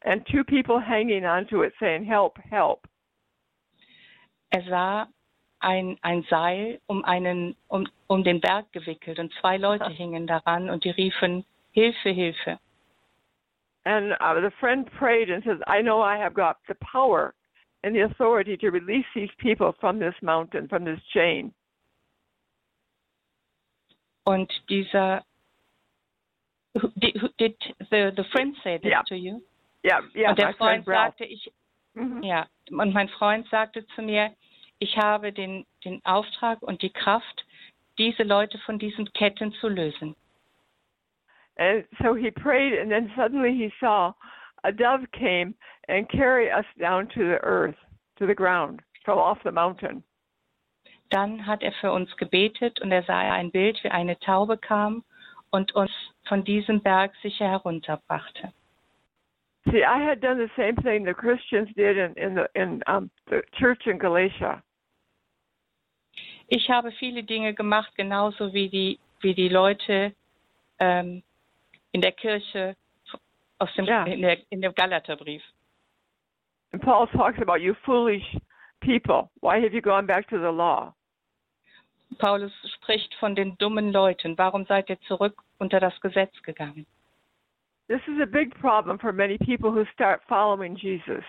and two people hanging onto it saying, Help, help.
Er sah ein, ein Seil um, einen, um, um den Berg gewickelt und zwei Leute hingen daran und die riefen Hilfe, Hilfe.
And uh, the friend prayed and says, I know I have got the power and the authority to release these people from this mountain, from this chain.
Und dieser who- did, who- did the, the friend say this
Yeah.
to you?
Yeah, yeah,
und der
my friend
Freund sagte, ich,
Mhm.
ja, und mein Freund sagte zu mir, ich habe den, den Auftrag und die Kraft, diese Leute von diesen Ketten zu lösen.
And so he prayed, and then suddenly he saw a dove came and carry us down to the earth, to the ground, from off the mountain.
Dann hat er für uns gebetet und er sah ein Bild, wie eine Taube kam und uns von diesem Berg sicher herunterbrachte.
See, I had done the same thing the Christians did in, in the in um, the church in Galatia.
Ich habe viele Dinge gemacht, genauso wie die, wie die Leute ähm, in der Kirche aus dem,
Ja.
in, der, in dem Galaterbrief.
And Paul talks about you foolish people. Why have you gone back to the law?
Paulus spricht von den dummen Leuten. Warum seid ihr zurück unter das Gesetz gegangen?
This is a big problem for many people who start following Jesus.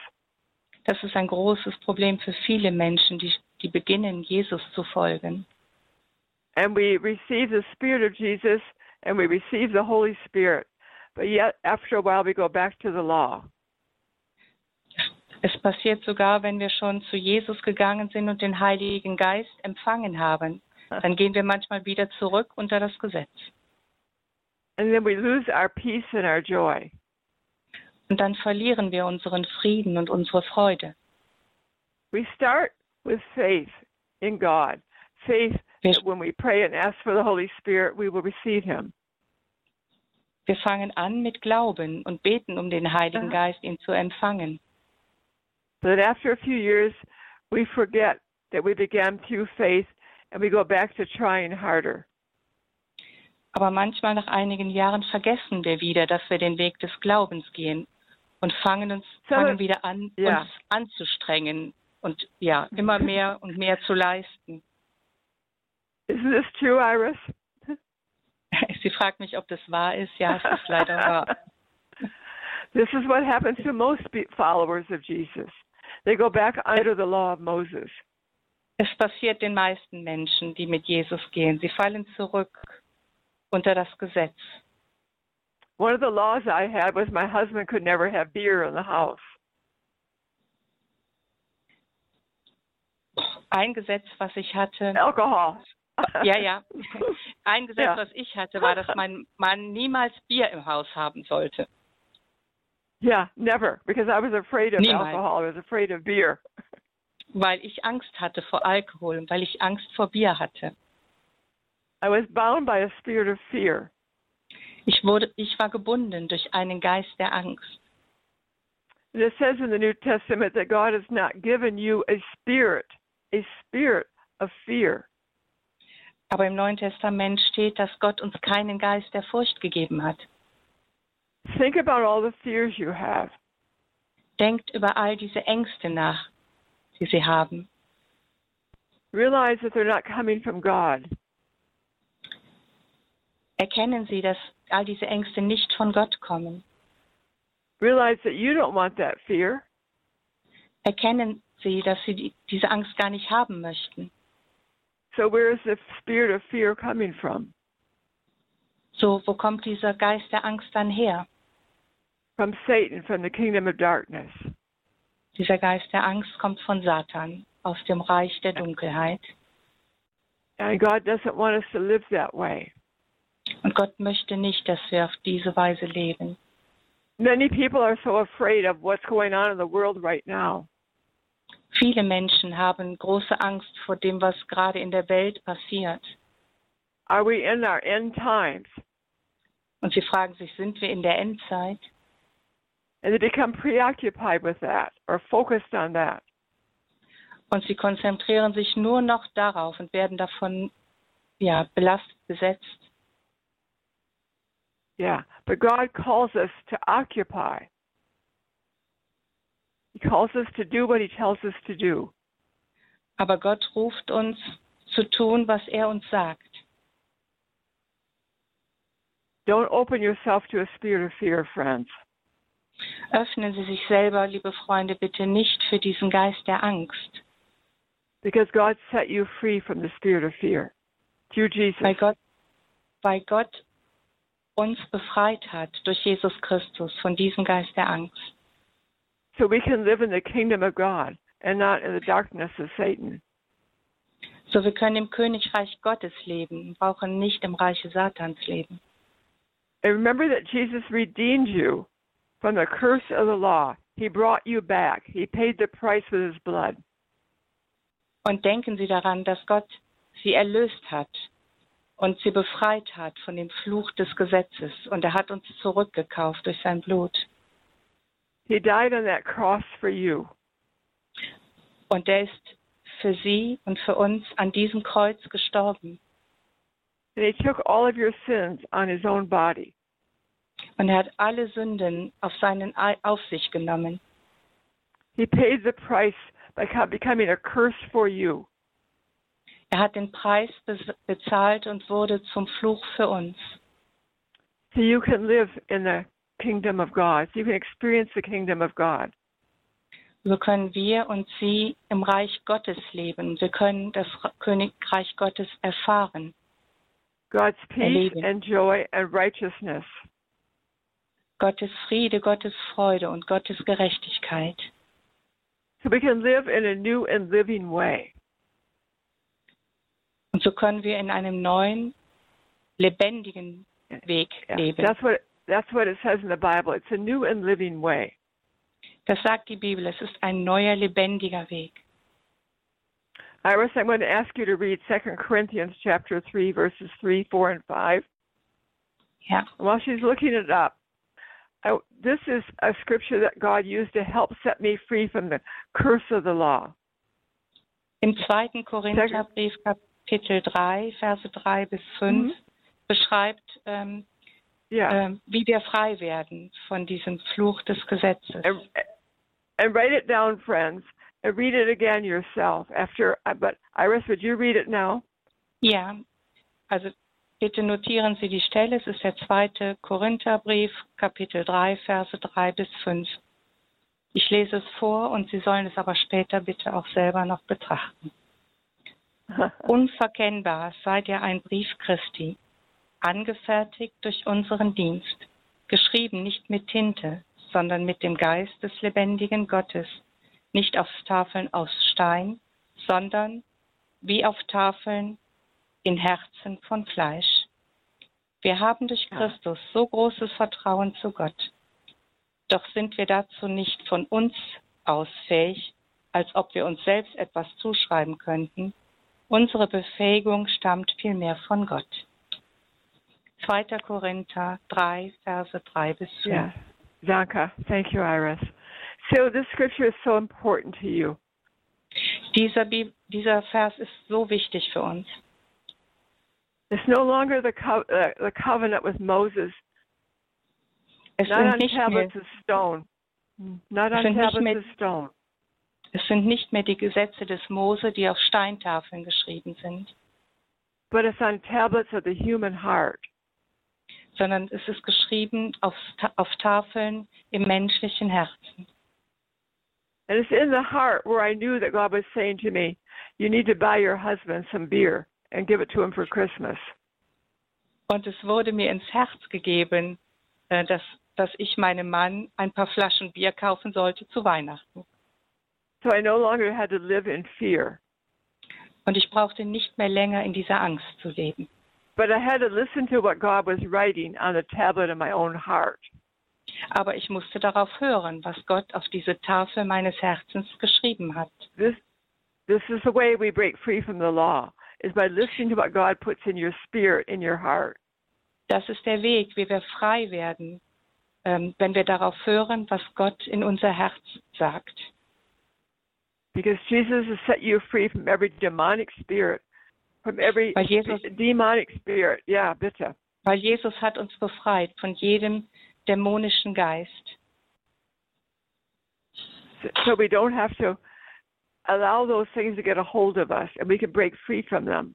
Das ist ein großes Problem für viele Menschen, die, die beginnen, Jesus zu folgen.
And we receive the Spirit of Jesus and we receive the Holy Spirit. But yet, after a while, we go back to the law.
Es passiert sogar, wenn wir schon zu Jesus gegangen sind und den Heiligen Geist empfangen haben. Dann gehen wir manchmal wieder zurück unter das Gesetz.
And then we lose our peace and our joy.
Und dann verlieren wir unseren Frieden und unsere Freude.
We start with faith in God. Faith when we pray and ask for the Holy Spirit, we will receive Him.
wir fangen an mit Glauben und beten um den Heiligen
Aha.
Geist, ihn zu empfangen.
But after a few years, we forget that we began through faith and we go back to trying harder.
Aber manchmal nach einigen Jahren vergessen wir wieder, dass wir den Weg des Glaubens gehen und fangen uns
So-
fangen wieder an,
Ja.
uns anzustrengen und ja, immer mehr und mehr zu leisten.
Isn't this true, Iris?
Sie fragt mich, ob das wahr ist. Ja, es ist leider wahr.
This is what happens to most followers of Jesus. They go back under the law of Moses.
Es passiert den meisten Menschen, die mit Jesus gehen. Sie fallen zurück unter das Gesetz.
One of the laws I had was my husband could never have beer in the house.
Ein Gesetz, was ich hatte,
Alcohol.
ja, ja, ein Gesetz,
Ja.
was ich hatte, war, dass mein Mann niemals Bier im Haus haben sollte.
Yeah, never, because I was afraid of
Niemals.
alcohol. I was afraid of beer.
weil ich Angst hatte vor Alkohol und weil ich Angst vor Bier hatte.
I was bound by a spirit of fear.
Ich wurde, ich war gebunden durch einen Geist der Angst.
And it says in the New Testament that God has not given you a spirit, a spirit of fear,
Aber im Neuen Testament steht, dass Gott uns keinen Geist der Furcht gegeben hat.
Think about all the fears you have.
Denkt über all diese Ängste nach, die sie haben.
Realize that they're not coming from God.
Erkennen Sie, dass all diese Ängste nicht von Gott kommen.
Realize that you don't want that fear.
Erkennen sie, dass sie die, diese Angst gar nicht haben möchten.
So where is the spirit of fear coming from?
So, wo kommt dieser Geist der Angst dann her?
From Satan, from the kingdom of darkness.
Dieser Geist der Angst kommt von Satan, aus dem Reich der Dunkelheit.
And God doesn't want us to live that way.
Und Gott möchte nicht, dass wir auf diese Weise leben.
Many people are so afraid of what's going on in the world right now.
Viele Menschen haben große Angst vor dem, was gerade in der Welt passiert.
Are we in our end times?
Und sie fragen sich, sind wir in der Endzeit?
And they become preoccupied with that or focused on that.
Und sie konzentrieren sich nur noch darauf und werden davon ja, belastet, besetzt.
Yeah, but God calls us to occupy. He calls us to do what He tells us to do.
Aber Gott ruft uns zu tun, was er uns sagt.
Don't open yourself to a spirit of fear, friends.
Öffnen Sie sich selber, liebe Freunde, bitte nicht für diesen Geist der Angst,
Because God set you free from the spirit of fear through Jesus.
weil Gott, weil Gott uns befreit hat durch Jesus Christus von diesem Geist der Angst.
So we can live in the kingdom of God and not in the darkness of Satan.
So wir können im Königreich Gottes leben, brauchen nicht im Reiche Satans leben.
And remember that Jesus redeemed you from the curse of the law. He brought you back. He paid the price with his blood.
Und denken Sie daran, dass Gott sie erlöst hat und sie befreit hat von dem Fluch des Gesetzes. Und er hat uns zurückgekauft durch sein Blut.
He died on that cross for you.
Und er ist für Sie und für uns an diesem Kreuz gestorben.
And he took all of your sins on his own body.
Und er hat alle Sünden auf, seinen, auf sich genommen.
He paid the price by becoming a curse for you.
Er hat den Preis bezahlt und wurde zum Fluch für uns.
So you can live in the kingdom of God. So you can experience the kingdom of God.
So können wir und Sie im Reich Gottes leben. Wir können das Königreich Gottes erfahren.
God's peace
Erleben.
and joy and righteousness.
Gottes Friede, Gottes Freude und Gottes Gerechtigkeit.
So we can live in a new and living way.
Und so können wir in einem neuen, lebendigen Weg
Yeah,
leben.
That's what that's what it says in the Bible. It's a new and living way.
Das sagt die Bibel. Es ist ein neuer, lebendiger Weg.
Iris, I'm going to ask you to read 2 Corinthians chapter 3 verses 3, 4 and 5.
Ja.
And while she's looking it up, I, this is a scripture that God used to help set me free from the curse of the law.
Im zweiten Korintherbrief, Kapitel 3, Verse 3 bis 5,
Mhm.
beschreibt, ähm,
Yeah.
ähm, wie wir frei werden von diesem Fluch des Gesetzes.
and, and write it down, friends, and read it again yourself. After, uh, but Iris, would you read it now?
Ja, also bitte notieren Sie die Stelle. Es ist der zweite Korintherbrief, Kapitel 3, Verse 3 bis 5. Ich lese es vor und Sie sollen es aber später bitte auch selber noch betrachten. Unverkennbar seid ihr ein Brief Christi, angefertigt durch unseren Dienst, geschrieben nicht mit Tinte, sondern mit dem Geist des lebendigen Gottes, nicht auf Tafeln aus Stein, sondern wie auf Tafeln in Herzen von Fleisch. Wir haben durch. Christus so großes Vertrauen zu Gott. Doch sind wir dazu nicht von uns aus fähig, als ob wir uns selbst etwas zuschreiben könnten. Unsere Befähigung stammt vielmehr von Gott. 2. Korinther 3, Verse 3 bis 5.
Yes. Zanka, thank you, Iris. So this scripture is so important to you.
Dieser, Bib dieser Vers ist so wichtig für uns.
It's no longer the, co- uh, the covenant with Moses,
Es
not
sind,
on
nicht mehr,
tablets of stone. Not on tablets
mehr-
of stone,
es sind nicht mehr die Gesetze des Mose, die auf Steintafeln geschrieben sind,
but it's on tablets of the human heart.
Sondern es ist geschrieben auf, auf Tafeln im menschlichen Herzen.
And it's in the heart where I knew that God was saying to me, You need to buy your husband some beer and give it to him for Christmas.
Und es wurde mir ins Herz gegeben, äh, dass, dass ich meinem Mann ein paar Flaschen Bier kaufen sollte zu Weihnachten.
So I no longer had to live in fear.
Und ich brauchte nicht mehr länger in dieser Angst zu leben.
But I had to listen to what God was writing on the tablet of my own heart.
Aber ich musste darauf hören, was Gott auf diese Tafel meines Herzens geschrieben hat.
This, this is the way we break free from the law, is by listening to what God puts in your spirit, in your heart.
Das ist der Weg, wie wir frei werden, ähm, wenn wir darauf hören, was Gott in unser Herz sagt.
Because Jesus has set you free from every demonic spirit, from every
Weil Jesus,
demonic spirit. Ja, bitte.
weil Jesus hat uns befreit von jedem dämonischen Geist.
So we don't have to allow those things to get a hold of us and we can break free from them.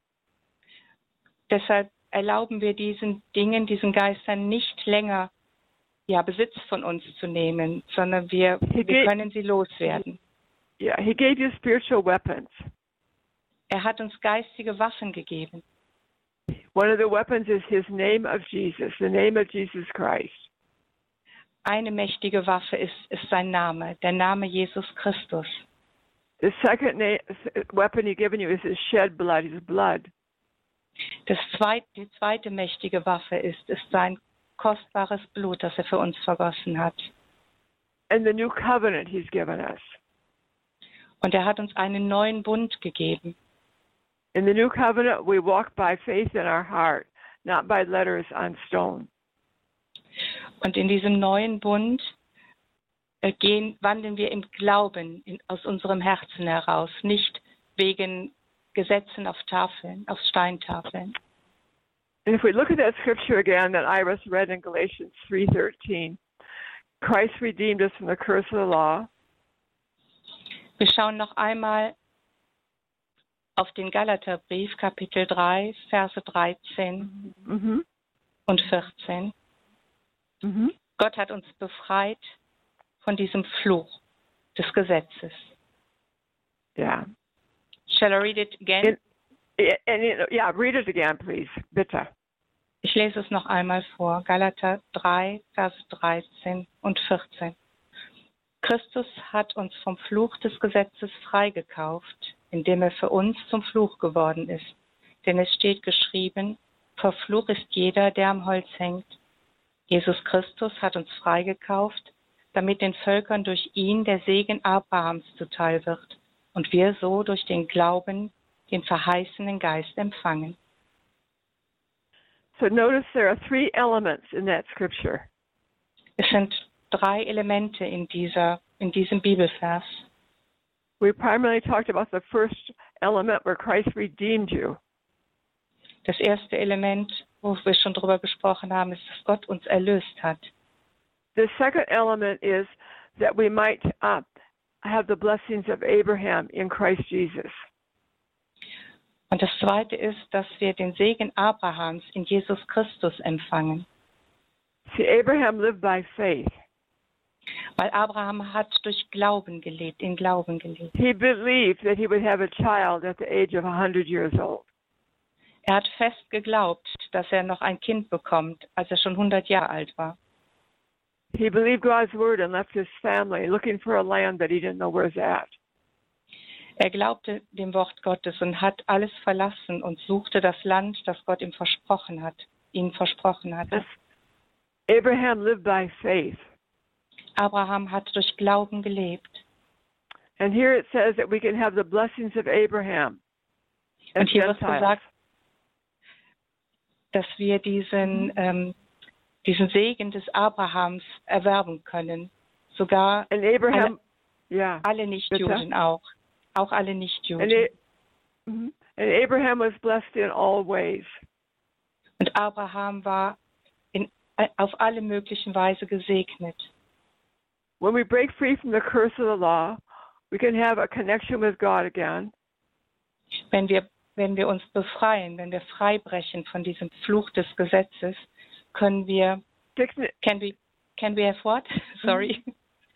Deshalb erlauben wir diesen Dingen, diesen Geistern nicht länger ja, Besitz von uns zu nehmen, sondern wir, wir können sie loswerden.
Yeah, he gave you spiritual weapons.
Er hat uns geistige Waffen gegeben.
One of the weapons is his name of Jesus, the name of Jesus Christ.
Eine mächtige Waffe ist, ist sein Name, der Name Jesus Christus.
The second weapon he's given you is his shed blood, his blood.
Das zweit, die zweite mächtige Waffe ist, ist sein kostbares Blut, das er für uns vergossen hat.
And the new covenant he's given us.
Und er hat uns einen neuen Bund gegeben.
In the new covenant, we walk by faith in our heart, not by letters on stone.
Und in diesem neuen Bund äh, gehen, wandeln wir im Glauben in, aus unserem Herzen heraus, nicht wegen Gesetzen auf Tafeln, auf Steintafeln.
And if we look at that scripture again that Iris read in Galatians 3:13, Christ redeemed us from the curse of the law.
Wir schauen noch einmal auf den Galaterbrief, Kapitel 3, Verse 13
Mhm.
und 14.
Mhm.
Gott hat uns befreit von diesem Fluch des Gesetzes.
Yeah.
Shall I read it again?
And it, yeah, read it again, please. Bitte.
Ich lese es noch einmal vor. Galater 3, Vers 13 und 14. Christus hat uns vom Fluch des Gesetzes freigekauft, indem er für uns zum Fluch geworden ist. Denn es steht geschrieben, verflucht ist jeder, der am Holz hängt. Jesus Christus hat uns freigekauft, damit den Völkern durch ihn der Segen Abrahams zuteil wird und wir so durch den Glauben den verheißenen Geist empfangen.
So notice there are three elements in that scripture.
Es sind drei Elemente in, dieser, in diesem Bibelvers.
We primarily talked about the first element where Christ redeemed you.
Das erste Element, wo wir schon drüber gesprochen haben, ist, dass Gott uns erlöst hat.
The second element is that we might uh, have the blessings of Abraham in Christ Jesus.
Und das zweite ist, dass wir den Segen Abrahams in Jesus Christus empfangen.
See, Abraham lived by faith.
Weil Abraham hat durch Glauben gelebt, in Glauben gelebt.
He believed that he would have a child at the age of 100 years old.
Er hat fest geglaubt, dass er noch ein Kind bekommt, als er schon 100 Jahre alt war.
He believed God's word and left his family looking for a land that he didn't know where it's at.
Er glaubte dem Wort Gottes und hat alles verlassen und suchte das Land, das Gott ihm versprochen hat, ihm versprochen hatte.
Abraham lived by faith.
Abraham hat durch Glauben gelebt.
And here it says that we can have the blessings of Abraham.
Und hier wird gesagt, dass wir diesen, ähm, diesen Segen des Abrahams erwerben können. Sogar
And Abraham, yeah.
alle Nichtjuden auch. Auch alle
And,
Nichtjuden.
A- Mhm. and Abraham was blessed in all ways.
Und Abraham war in, auf alle möglichen Weise gesegnet.
When we break free from the curse of the law, we can have a connection with God again.
Wenn wir, wenn wir uns befreien, wenn wir freibrechen von diesem Fluch des Gesetzes, können wir, can we, can we have what? Sorry.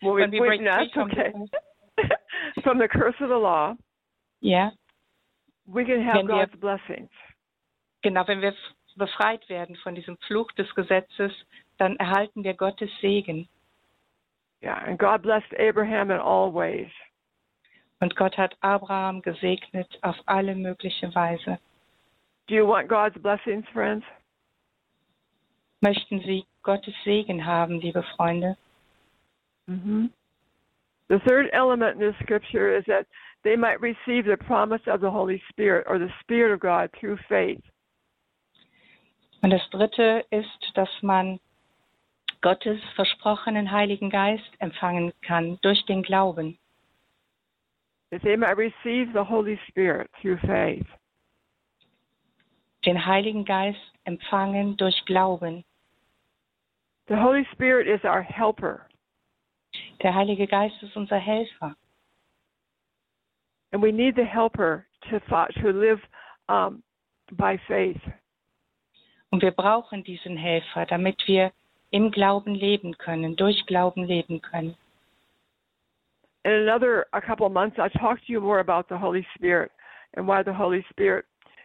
well, we,
When we break free from
okay.
the-
from the curse of the law,
ja,
we can have
Wenn wir-
God's blessings.
genau, wenn wir befreit werden von diesem Fluch des Gesetzes, dann erhalten wir Gottes Segen.
Yeah, and God blessed Abraham in all ways.
Und Gott hat Abraham gesegnet auf alle mögliche Weise.
Do you want God's blessings, friends?
Möchten Sie Gottes Segen haben, liebe Freunde?
Mm-hmm. The third element in this scripture is that they might receive the promise of the Holy Spirit or the Spirit of God through faith.
Und das Dritte ist, dass man Gottes versprochenen Heiligen Geist empfangen kann durch den Glauben.
That they might receive the Holy Spirit through faith.
Den Heiligen Geist empfangen durch Glauben.
The Holy Spirit is our helper,
Der Heilige Geist ist unser Helfer.
and we need the helper to to live um, by faith.
Und wir brauchen diesen Helfer, damit wir im Glauben leben können, durch Glauben leben können.
In another a couple of months, I'll talk to you more about the Holy Spirit and what the Holy Spirit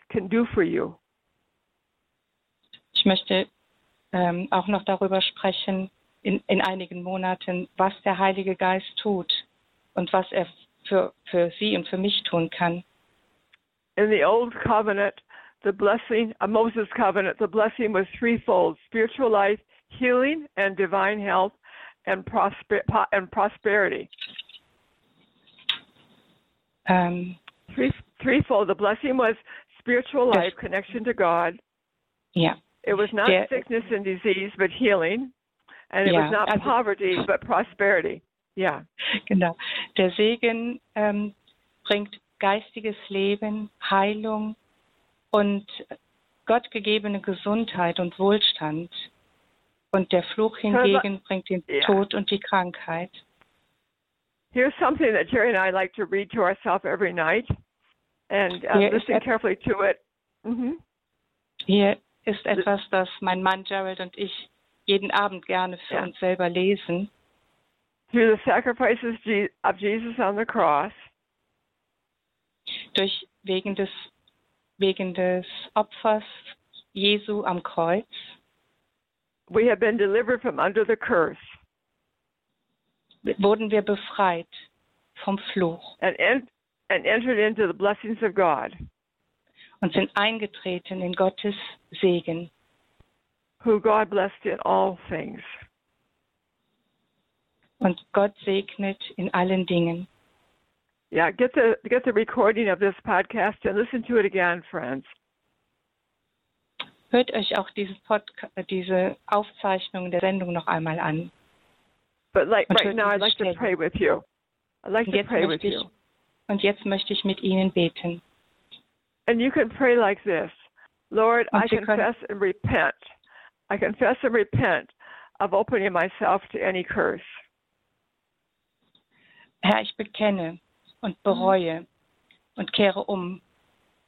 can do for you.
Ich möchte ähm, auch noch darüber sprechen in, in einigen Monaten, was der Heilige Geist tut und was er für, für Sie und für mich tun kann.
In the Old Covenant, the blessing, a Moses covenant, the blessing was threefold: spiritual life, healing, and divine health, and prosper and prosperity.
Ähm,
Three, threefold. The blessing was spiritual
Yes.
life, connection to God.
ja,
It was not
Der-
sickness and disease, but healing, and it
Ja,
was not
also-
poverty, but prosperity. Yeah.
genau. Der Segen ähm, bringt geistiges Leben, Heilung und gottgegebene Gesundheit und Wohlstand. Und der Fluch hingegen bringt den
Ja.
Tod und die Krankheit.
Here's something that Jerry and I like to read to ourselves every night, and uh, listen carefully to it. hmm
Hier ist etwas, das mein Mann Gerald und ich jeden Abend gerne für
Ja.
uns selber lesen.
Through the sacrifices of Jesus on the cross,
Durch wegen des wegen des Opfers Jesu am Kreuz
we have been delivered from under the curse
wurden wir befreit vom Fluch
and en- and entered into the blessings of God,
und sind eingetreten in Gottes Segen,
who God blessed in all things.
und Gott segnet in allen Dingen.
Yeah, get the get the recording of this podcast and listen to it again, friends.
Hört euch auch dieses Podca diese Aufzeichnung der Sendung noch einmal an.
But like right now, I'd like to pray with you. I'd like to
jetzt,
pray with
möchte ich,
you.
und jetzt möchte ich mit Ihnen beten.
And you can pray like this Lord,
Und
I
Sie können-
confess and repent. I confess and repent of opening myself to any curse.
Herr, ich bekenne und bereue und kehre um,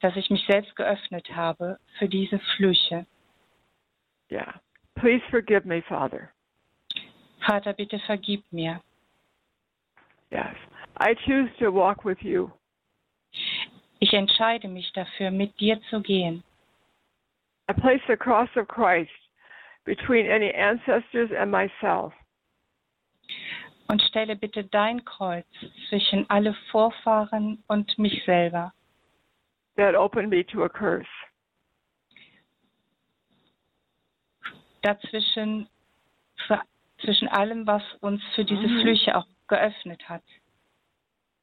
dass ich mich selbst geöffnet habe für diese Flüche.
Yeah. Please forgive me, Father.
Vater, bitte vergib mir.
Yes. I choose to walk with you.
Ich entscheide mich dafür, mit dir zu gehen.
I place the cross of Christ between any ancestors and myself.
Und stelle bitte dein Kreuz zwischen alle Vorfahren und mich selber,
that opened me to a curse.
dazwischen für, zwischen allem, was uns für diese
Mhm.
Flüche auch geöffnet hat.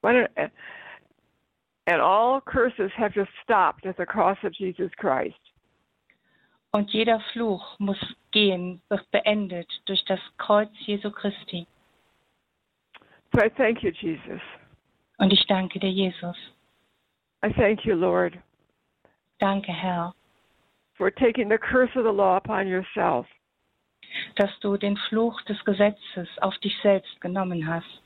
When and all curses have just stopped at the cross of Jesus Christ.
Und jeder Fluch muss gehen, wird beendet durch das Kreuz Jesu Christi.
So I thank you, Jesus.
Und ich danke dir, Jesus.
I thank you, Lord,
Danke, Herr,
for taking the curse of the law upon yourself.
dass du den Fluch des Gesetzes auf dich selbst genommen hast,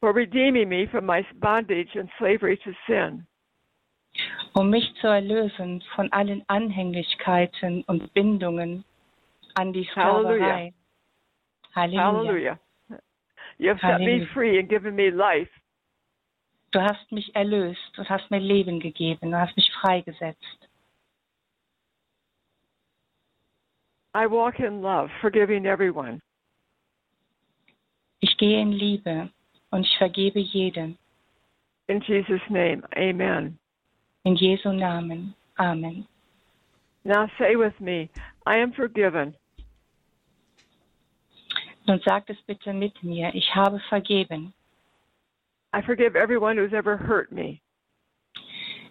for redeeming me from my bondage and slavery to sin.
um mich zu erlösen von allen Anhänglichkeiten und Bindungen an die Sklaverei. Halleluja.
Hallelujah. You have set me free and given me life
Du hast mich erlöst und hast mir Leben gegeben. Du hast mich freigesetzt.
I walk in love, forgiving everyone.
Ich gehe in Liebe und ich vergebe jedem.
In Jesus' name, amen.
In Jesu Namen. Amen.
Now say with me, I am forgiven.
Nun sagt es bitte mit mir, ich habe vergeben.
I forgive everyone who's ever hurt me.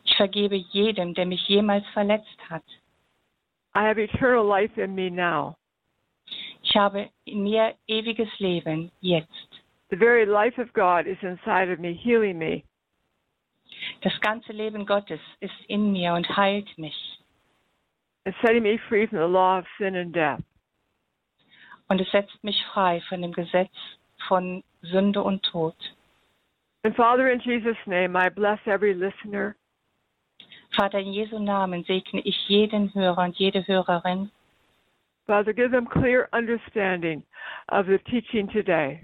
Ich vergebe jedem, der mich jemals verletzt hat.
I have eternal life in me now.
Ich habe in mir ewiges Leben jetzt.
The very life of God is inside of me, healing me.
Das ganze Leben Gottes ist in mir und heilt mich.
and setting me free from the law of sin and death.
Und es setzt mich frei von dem Gesetz von Sünde und Tod.
And Father, in Jesus' name, I bless every listener.
Vater, in Jesu Namen segne ich jeden Hörer und jede Hörerin.
Father, give them clear understanding of the teaching today.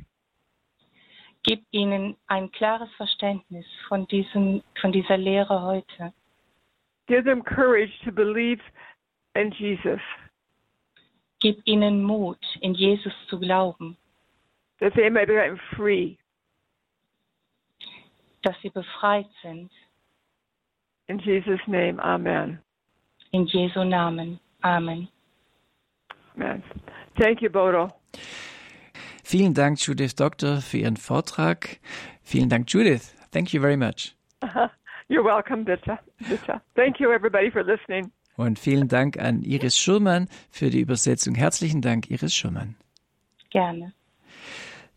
Gib ihnen ein klares Verständnis von, diesem, von dieser Lehre heute.
Give them courage to believe in Jesus,
Gib ihnen Mut, in Jesus zu glauben,
that they may become free.
Dass sie befreit sind.
In Jesus' name, amen.
In Jesu Namen. Amen.
Amen. Thank you, Bodo.
Vielen Dank, Judith Doktor, für Ihren Vortrag. Vielen Dank, Judith. Thank you very much.
You're welcome, bitte. bitte. Thank you, everybody, for listening.
Und vielen Dank an Iris Schurmann für die Übersetzung. Herzlichen Dank, Iris Schurmann.
Gerne.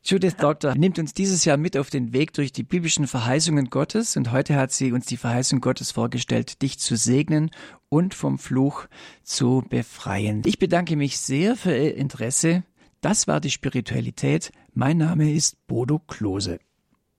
Judith Doctor nimmt uns dieses Jahr mit auf den Weg durch die biblischen Verheißungen Gottes und heute hat sie uns die Verheißung Gottes vorgestellt, dich zu segnen und vom Fluch zu befreien. Ich bedanke mich sehr für Ihr Interesse. Das war die Spiritualität. Mein Name ist Bodo Klose.